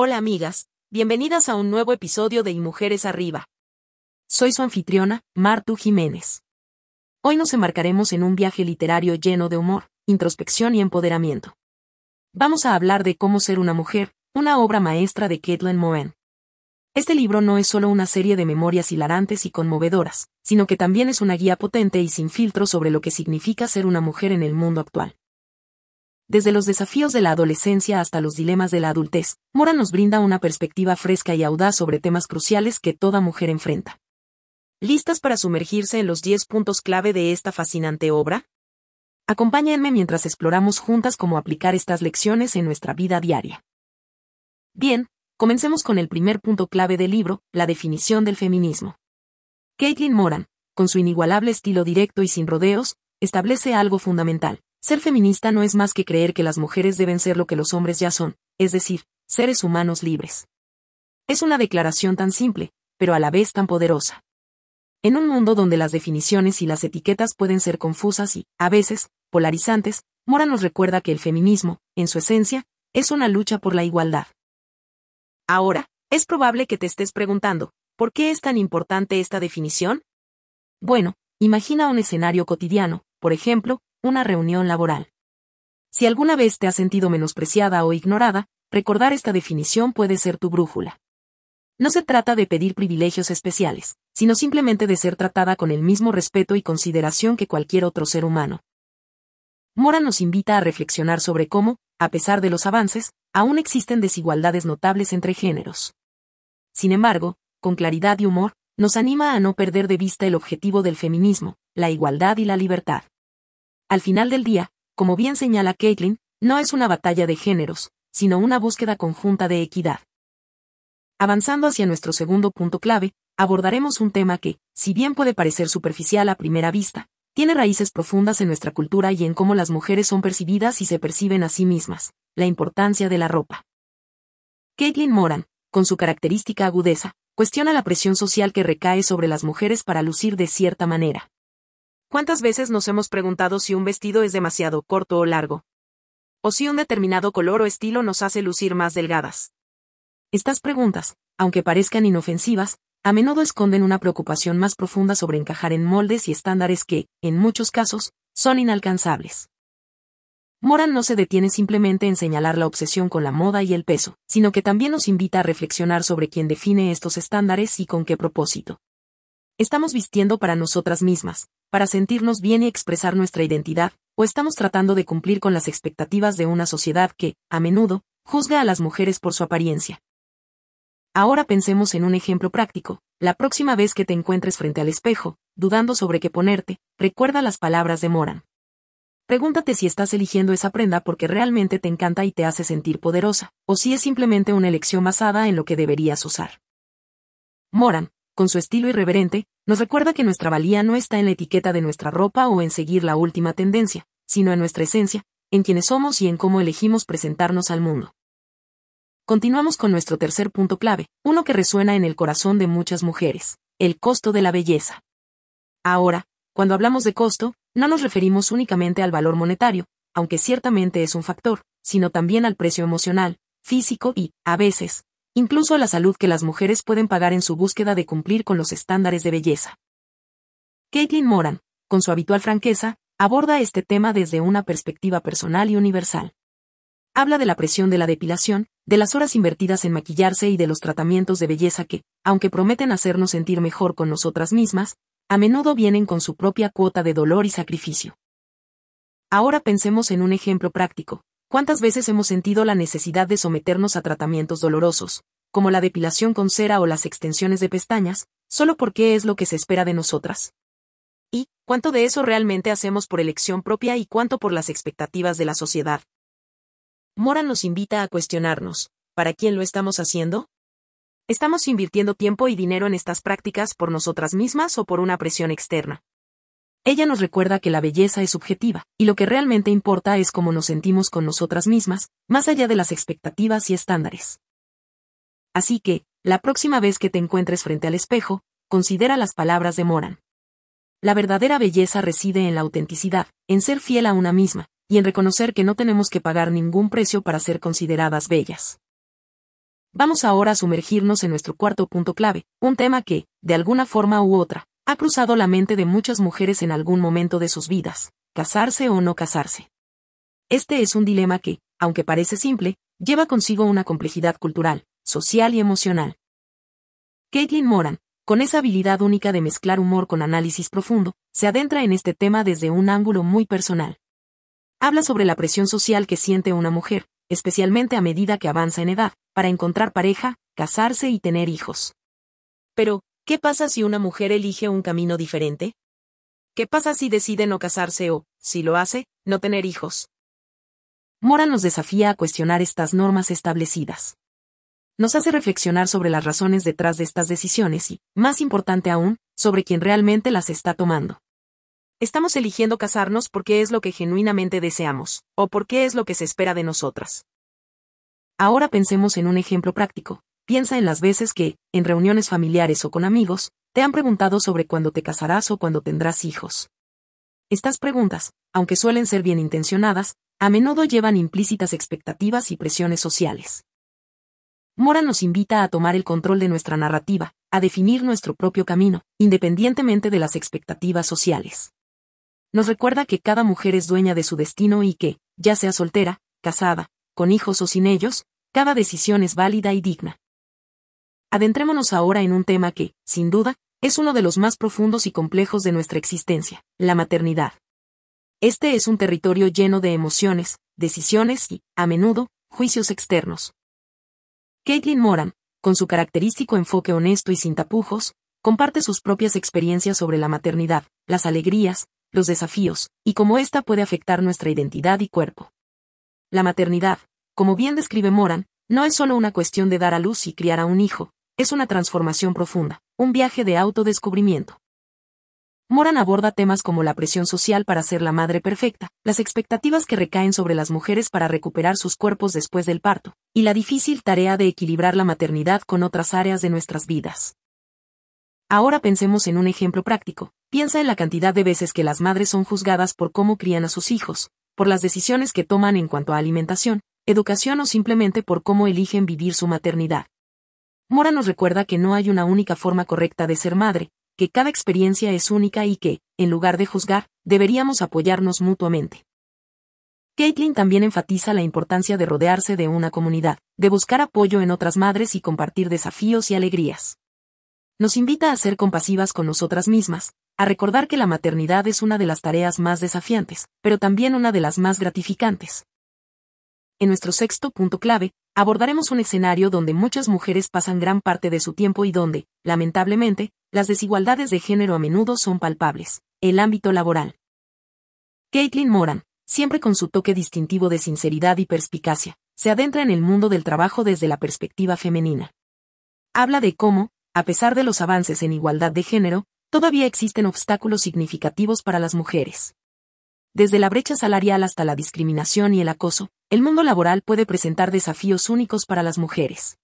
Hola amigas, bienvenidas a un nuevo episodio de Y Mujeres Arriba. Soy su anfitriona, Martu Jiménez. Hoy nos embarcaremos en un viaje literario lleno de humor, introspección y empoderamiento. Vamos a hablar de Cómo ser una mujer, una obra maestra de Caitlin Moran. Este libro no es solo una serie de memorias hilarantes y conmovedoras, sino que también es una guía potente y sin filtro sobre lo que significa ser una mujer en el mundo actual. Desde los desafíos de la adolescencia hasta los dilemas de la adultez, Mora nos brinda una perspectiva fresca y audaz sobre temas cruciales que toda mujer enfrenta. ¿Listas para sumergirse en los 10 puntos clave de esta fascinante obra? Acompáñenme mientras exploramos juntas cómo aplicar estas lecciones en nuestra vida diaria. Bien, comencemos con el primer punto clave del libro, la definición del feminismo. Caitlin Moran, con su inigualable estilo directo y sin rodeos, establece algo fundamental ser feminista no es más que creer que las mujeres deben ser lo que los hombres ya son, es decir, seres humanos libres. Es una declaración tan simple, pero a la vez tan poderosa. En un mundo donde las definiciones y las etiquetas pueden ser confusas y, a veces, polarizantes, Mora nos recuerda que el feminismo, en su esencia, es una lucha por la igualdad. Ahora, es probable que te estés preguntando, ¿por qué es tan importante esta definición? Bueno, imagina un escenario cotidiano, por ejemplo, una reunión laboral. Si alguna vez te has sentido menospreciada o ignorada, recordar esta definición puede ser tu brújula. No se trata de pedir privilegios especiales, sino simplemente de ser tratada con el mismo respeto y consideración que cualquier otro ser humano. Mora nos invita a reflexionar sobre cómo, a pesar de los avances, aún existen desigualdades notables entre géneros. Sin embargo, con claridad y humor, nos anima a no perder de vista el objetivo del feminismo, la igualdad y la libertad. Al final del día, como bien señala Caitlin, no es una batalla de géneros, sino una búsqueda conjunta de equidad. Avanzando hacia nuestro segundo punto clave, abordaremos un tema que, si bien puede parecer superficial a primera vista, tiene raíces profundas en nuestra cultura y en cómo las mujeres son percibidas y se perciben a sí mismas, la importancia de la ropa. Caitlin Moran, con su característica agudeza, cuestiona la presión social que recae sobre las mujeres para lucir de cierta manera. ¿Cuántas veces nos hemos preguntado si un vestido es demasiado corto o largo? O si un determinado color o estilo nos hace lucir más delgadas. Estas preguntas, aunque parezcan inofensivas, a menudo esconden una preocupación más profunda sobre encajar en moldes y estándares que, en muchos casos, son inalcanzables. Moran no se detiene simplemente en señalar la obsesión con la moda y el peso, sino que también nos invita a reflexionar sobre quién define estos estándares y con qué propósito. Estamos vistiendo para nosotras mismas, para sentirnos bien y expresar nuestra identidad, o estamos tratando de cumplir con las expectativas de una sociedad que, a menudo, juzga a las mujeres por su apariencia. Ahora pensemos en un ejemplo práctico. La próxima vez que te encuentres frente al espejo, dudando sobre qué ponerte, recuerda las palabras de Moran. Pregúntate si estás eligiendo esa prenda porque realmente te encanta y te hace sentir poderosa, o si es simplemente una elección basada en lo que deberías usar. Moran, con su estilo irreverente, nos recuerda que nuestra valía no está en la etiqueta de nuestra ropa o en seguir la última tendencia, sino en nuestra esencia, en quienes somos y en cómo elegimos presentarnos al mundo. Continuamos con nuestro tercer punto clave, uno que resuena en el corazón de muchas mujeres, el costo de la belleza. Ahora, cuando hablamos de costo, no nos referimos únicamente al valor monetario, aunque ciertamente es un factor, sino también al precio emocional, físico y, a veces, incluso a la salud que las mujeres pueden pagar en su búsqueda de cumplir con los estándares de belleza. Caitlin Moran, con su habitual franqueza, aborda este tema desde una perspectiva personal y universal. Habla de la presión de la depilación, de las horas invertidas en maquillarse y de los tratamientos de belleza que, aunque prometen hacernos sentir mejor con nosotras mismas, a menudo vienen con su propia cuota de dolor y sacrificio. Ahora pensemos en un ejemplo práctico, ¿Cuántas veces hemos sentido la necesidad de someternos a tratamientos dolorosos, como la depilación con cera o las extensiones de pestañas, solo porque es lo que se espera de nosotras? ¿Y cuánto de eso realmente hacemos por elección propia y cuánto por las expectativas de la sociedad? Mora nos invita a cuestionarnos, ¿para quién lo estamos haciendo? ¿Estamos invirtiendo tiempo y dinero en estas prácticas por nosotras mismas o por una presión externa? Ella nos recuerda que la belleza es subjetiva, y lo que realmente importa es cómo nos sentimos con nosotras mismas, más allá de las expectativas y estándares. Así que, la próxima vez que te encuentres frente al espejo, considera las palabras de Moran. La verdadera belleza reside en la autenticidad, en ser fiel a una misma, y en reconocer que no tenemos que pagar ningún precio para ser consideradas bellas. Vamos ahora a sumergirnos en nuestro cuarto punto clave, un tema que, de alguna forma u otra, ha cruzado la mente de muchas mujeres en algún momento de sus vidas, casarse o no casarse. Este es un dilema que, aunque parece simple, lleva consigo una complejidad cultural, social y emocional. Caitlin Moran, con esa habilidad única de mezclar humor con análisis profundo, se adentra en este tema desde un ángulo muy personal. Habla sobre la presión social que siente una mujer, especialmente a medida que avanza en edad, para encontrar pareja, casarse y tener hijos. Pero, ¿qué pasa si una mujer elige un camino diferente? ¿Qué pasa si decide no casarse o, si lo hace, no tener hijos? Mora nos desafía a cuestionar estas normas establecidas. Nos hace reflexionar sobre las razones detrás de estas decisiones y, más importante aún, sobre quién realmente las está tomando. Estamos eligiendo casarnos porque es lo que genuinamente deseamos, o porque es lo que se espera de nosotras. Ahora pensemos en un ejemplo práctico. Piensa en las veces que, en reuniones familiares o con amigos, te han preguntado sobre cuándo te casarás o cuándo tendrás hijos. Estas preguntas, aunque suelen ser bien intencionadas, a menudo llevan implícitas expectativas y presiones sociales. Mora nos invita a tomar el control de nuestra narrativa, a definir nuestro propio camino, independientemente de las expectativas sociales nos recuerda que cada mujer es dueña de su destino y que, ya sea soltera, casada, con hijos o sin ellos, cada decisión es válida y digna. Adentrémonos ahora en un tema que, sin duda, es uno de los más profundos y complejos de nuestra existencia, la maternidad. Este es un territorio lleno de emociones, decisiones y, a menudo, juicios externos. Caitlin Moran, con su característico enfoque honesto y sin tapujos, comparte sus propias experiencias sobre la maternidad, las alegrías, los desafíos, y cómo ésta puede afectar nuestra identidad y cuerpo. La maternidad, como bien describe Moran, no es solo una cuestión de dar a luz y criar a un hijo, es una transformación profunda, un viaje de autodescubrimiento. Moran aborda temas como la presión social para ser la madre perfecta, las expectativas que recaen sobre las mujeres para recuperar sus cuerpos después del parto, y la difícil tarea de equilibrar la maternidad con otras áreas de nuestras vidas. Ahora pensemos en un ejemplo práctico. Piensa en la cantidad de veces que las madres son juzgadas por cómo crían a sus hijos, por las decisiones que toman en cuanto a alimentación, educación o simplemente por cómo eligen vivir su maternidad. Mora nos recuerda que no hay una única forma correcta de ser madre, que cada experiencia es única y que, en lugar de juzgar, deberíamos apoyarnos mutuamente. Caitlin también enfatiza la importancia de rodearse de una comunidad, de buscar apoyo en otras madres y compartir desafíos y alegrías nos invita a ser compasivas con nosotras mismas, a recordar que la maternidad es una de las tareas más desafiantes, pero también una de las más gratificantes. En nuestro sexto punto clave, abordaremos un escenario donde muchas mujeres pasan gran parte de su tiempo y donde, lamentablemente, las desigualdades de género a menudo son palpables, el ámbito laboral. Caitlin Moran, siempre con su toque distintivo de sinceridad y perspicacia, se adentra en el mundo del trabajo desde la perspectiva femenina. Habla de cómo, a pesar de los avances en igualdad de género, todavía existen obstáculos significativos para las mujeres. Desde la brecha salarial hasta la discriminación y el acoso, el mundo laboral puede presentar desafíos únicos para las mujeres.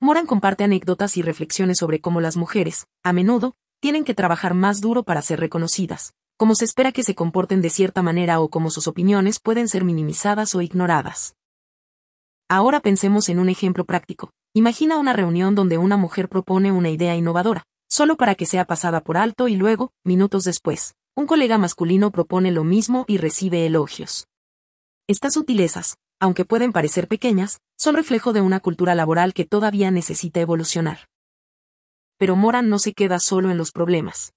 Moran comparte anécdotas y reflexiones sobre cómo las mujeres, a menudo, tienen que trabajar más duro para ser reconocidas, cómo se espera que se comporten de cierta manera o cómo sus opiniones pueden ser minimizadas o ignoradas. Ahora pensemos en un ejemplo práctico. Imagina una reunión donde una mujer propone una idea innovadora, solo para que sea pasada por alto y luego, minutos después, un colega masculino propone lo mismo y recibe elogios. Estas sutilezas, aunque pueden parecer pequeñas, son reflejo de una cultura laboral que todavía necesita evolucionar. Pero Moran no se queda solo en los problemas.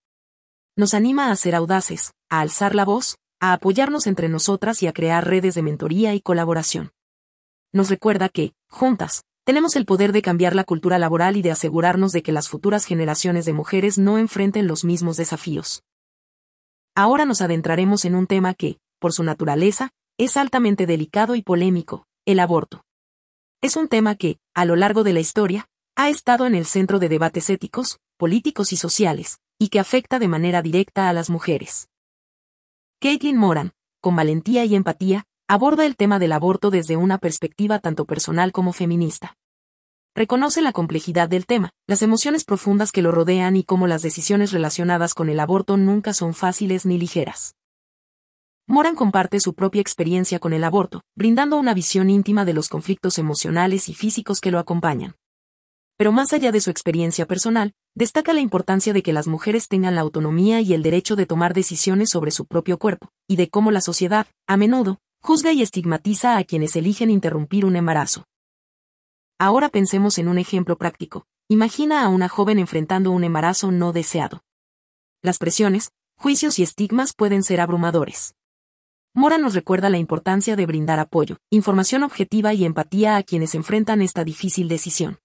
Nos anima a ser audaces, a alzar la voz, a apoyarnos entre nosotras y a crear redes de mentoría y colaboración nos recuerda que, juntas, tenemos el poder de cambiar la cultura laboral y de asegurarnos de que las futuras generaciones de mujeres no enfrenten los mismos desafíos. Ahora nos adentraremos en un tema que, por su naturaleza, es altamente delicado y polémico, el aborto. Es un tema que, a lo largo de la historia, ha estado en el centro de debates éticos, políticos y sociales, y que afecta de manera directa a las mujeres. Caitlin Moran, con valentía y empatía, aborda el tema del aborto desde una perspectiva tanto personal como feminista. Reconoce la complejidad del tema, las emociones profundas que lo rodean y cómo las decisiones relacionadas con el aborto nunca son fáciles ni ligeras. Moran comparte su propia experiencia con el aborto, brindando una visión íntima de los conflictos emocionales y físicos que lo acompañan. Pero más allá de su experiencia personal, destaca la importancia de que las mujeres tengan la autonomía y el derecho de tomar decisiones sobre su propio cuerpo, y de cómo la sociedad, a menudo, juzga y estigmatiza a quienes eligen interrumpir un embarazo. Ahora pensemos en un ejemplo práctico. Imagina a una joven enfrentando un embarazo no deseado. Las presiones, juicios y estigmas pueden ser abrumadores. Mora nos recuerda la importancia de brindar apoyo, información objetiva y empatía a quienes enfrentan esta difícil decisión.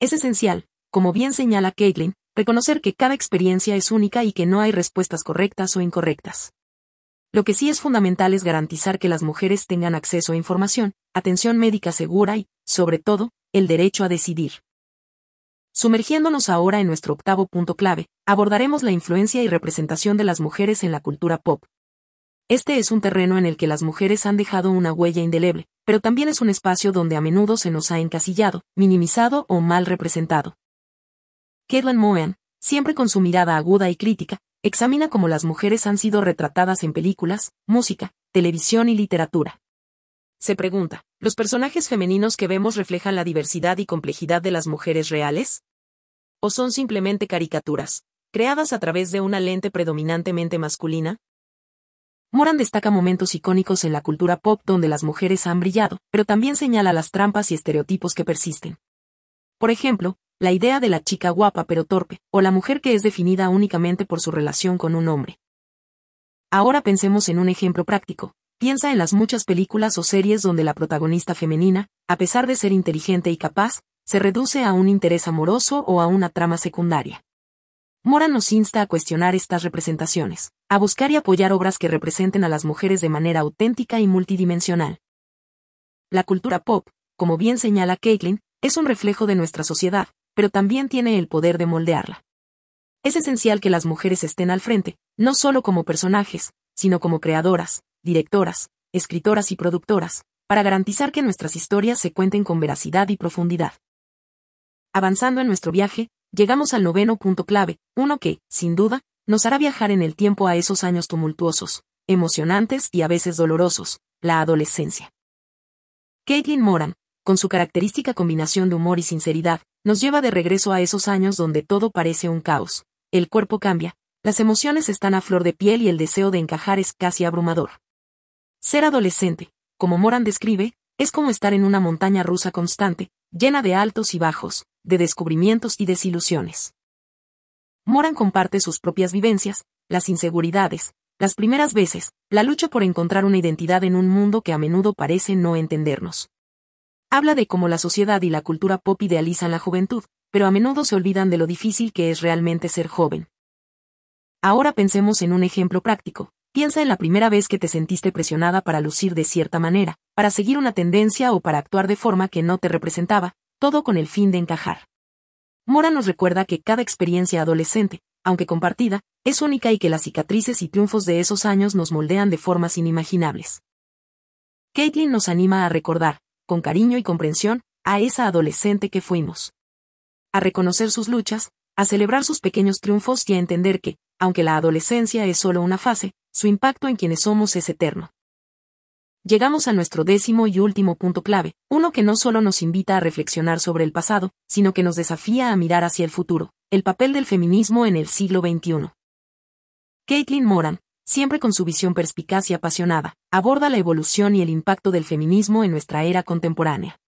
Es esencial, como bien señala Caitlin, reconocer que cada experiencia es única y que no hay respuestas correctas o incorrectas. Lo que sí es fundamental es garantizar que las mujeres tengan acceso a información, atención médica segura y, sobre todo, el derecho a decidir. Sumergiéndonos ahora en nuestro octavo punto clave, abordaremos la influencia y representación de las mujeres en la cultura pop. Este es un terreno en el que las mujeres han dejado una huella indeleble, pero también es un espacio donde a menudo se nos ha encasillado, minimizado o mal representado. Caitlin Moen, siempre con su mirada aguda y crítica, examina cómo las mujeres han sido retratadas en películas, música, televisión y literatura. Se pregunta, ¿los personajes femeninos que vemos reflejan la diversidad y complejidad de las mujeres reales? ¿O son simplemente caricaturas, creadas a través de una lente predominantemente masculina? Moran destaca momentos icónicos en la cultura pop donde las mujeres han brillado, pero también señala las trampas y estereotipos que persisten. Por ejemplo, la idea de la chica guapa pero torpe, o la mujer que es definida únicamente por su relación con un hombre. Ahora pensemos en un ejemplo práctico. Piensa en las muchas películas o series donde la protagonista femenina, a pesar de ser inteligente y capaz, se reduce a un interés amoroso o a una trama secundaria. Mora nos insta a cuestionar estas representaciones, a buscar y apoyar obras que representen a las mujeres de manera auténtica y multidimensional. La cultura pop, como bien señala Caitlin, es un reflejo de nuestra sociedad, pero también tiene el poder de moldearla. Es esencial que las mujeres estén al frente, no solo como personajes, sino como creadoras, directoras, escritoras y productoras, para garantizar que nuestras historias se cuenten con veracidad y profundidad. Avanzando en nuestro viaje, llegamos al noveno punto clave, uno que, sin duda, nos hará viajar en el tiempo a esos años tumultuosos, emocionantes y a veces dolorosos, la adolescencia. Caitlin Moran, con su característica combinación de humor y sinceridad, nos lleva de regreso a esos años donde todo parece un caos. El cuerpo cambia, las emociones están a flor de piel y el deseo de encajar es casi abrumador. Ser adolescente, como Moran describe, es como estar en una montaña rusa constante, llena de altos y bajos, de descubrimientos y desilusiones. Moran comparte sus propias vivencias, las inseguridades, las primeras veces, la lucha por encontrar una identidad en un mundo que a menudo parece no entendernos. Habla de cómo la sociedad y la cultura pop idealizan la juventud, pero a menudo se olvidan de lo difícil que es realmente ser joven. Ahora pensemos en un ejemplo práctico. Piensa en la primera vez que te sentiste presionada para lucir de cierta manera, para seguir una tendencia o para actuar de forma que no te representaba, todo con el fin de encajar. Mora nos recuerda que cada experiencia adolescente, aunque compartida, es única y que las cicatrices y triunfos de esos años nos moldean de formas inimaginables. Caitlin nos anima a recordar, con cariño y comprensión, a esa adolescente que fuimos. A reconocer sus luchas, a celebrar sus pequeños triunfos y a entender que, aunque la adolescencia es solo una fase, su impacto en quienes somos es eterno llegamos a nuestro décimo y último punto clave, uno que no solo nos invita a reflexionar sobre el pasado, sino que nos desafía a mirar hacia el futuro, el papel del feminismo en el siglo XXI. Caitlin Moran, siempre con su visión perspicaz y apasionada, aborda la evolución y el impacto del feminismo en nuestra era contemporánea.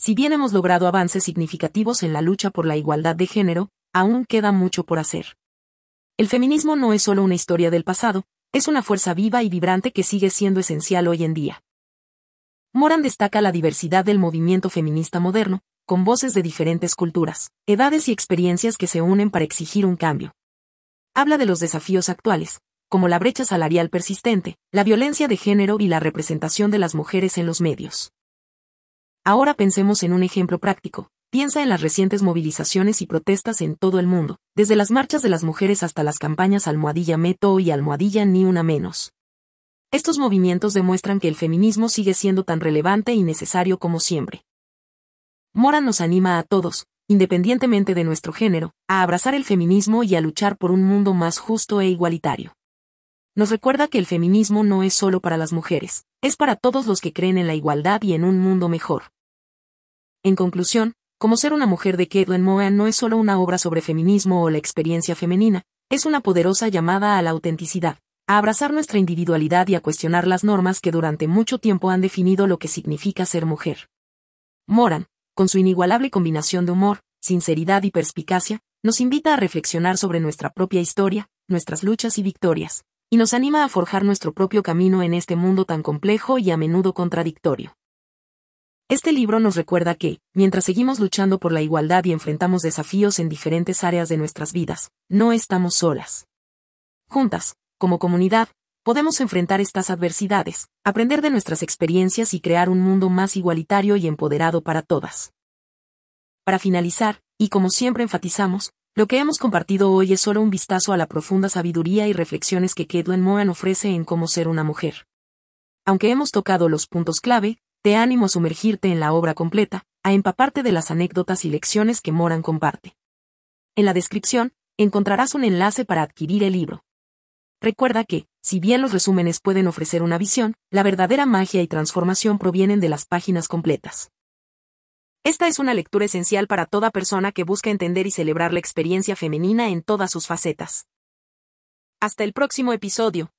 Si bien hemos logrado avances significativos en la lucha por la igualdad de género, aún queda mucho por hacer. El feminismo no es solo una historia del pasado, es una fuerza viva y vibrante que sigue siendo esencial hoy en día. Moran destaca la diversidad del movimiento feminista moderno, con voces de diferentes culturas, edades y experiencias que se unen para exigir un cambio. Habla de los desafíos actuales, como la brecha salarial persistente, la violencia de género y la representación de las mujeres en los medios. Ahora pensemos en un ejemplo práctico, Piensa en las recientes movilizaciones y protestas en todo el mundo, desde las marchas de las mujeres hasta las campañas almohadilla Meto y almohadilla Ni Una Menos. Estos movimientos demuestran que el feminismo sigue siendo tan relevante y necesario como siempre. Mora nos anima a todos, independientemente de nuestro género, a abrazar el feminismo y a luchar por un mundo más justo e igualitario. Nos recuerda que el feminismo no es solo para las mujeres, es para todos los que creen en la igualdad y en un mundo mejor. En conclusión, como ser una mujer de Caitlin Mohan no es solo una obra sobre feminismo o la experiencia femenina, es una poderosa llamada a la autenticidad, a abrazar nuestra individualidad y a cuestionar las normas que durante mucho tiempo han definido lo que significa ser mujer. Moran, con su inigualable combinación de humor, sinceridad y perspicacia, nos invita a reflexionar sobre nuestra propia historia, nuestras luchas y victorias, y nos anima a forjar nuestro propio camino en este mundo tan complejo y a menudo contradictorio. Este libro nos recuerda que, mientras seguimos luchando por la igualdad y enfrentamos desafíos en diferentes áreas de nuestras vidas, no estamos solas. Juntas, como comunidad, podemos enfrentar estas adversidades, aprender de nuestras experiencias y crear un mundo más igualitario y empoderado para todas. Para finalizar, y como siempre enfatizamos, lo que hemos compartido hoy es solo un vistazo a la profunda sabiduría y reflexiones que Kedwen Mohan ofrece en cómo ser una mujer. Aunque hemos tocado los puntos clave, te animo a sumergirte en la obra completa, a empaparte de las anécdotas y lecciones que Moran comparte. En la descripción, encontrarás un enlace para adquirir el libro. Recuerda que, si bien los resúmenes pueden ofrecer una visión, la verdadera magia y transformación provienen de las páginas completas. Esta es una lectura esencial para toda persona que busca entender y celebrar la experiencia femenina en todas sus facetas. Hasta el próximo episodio.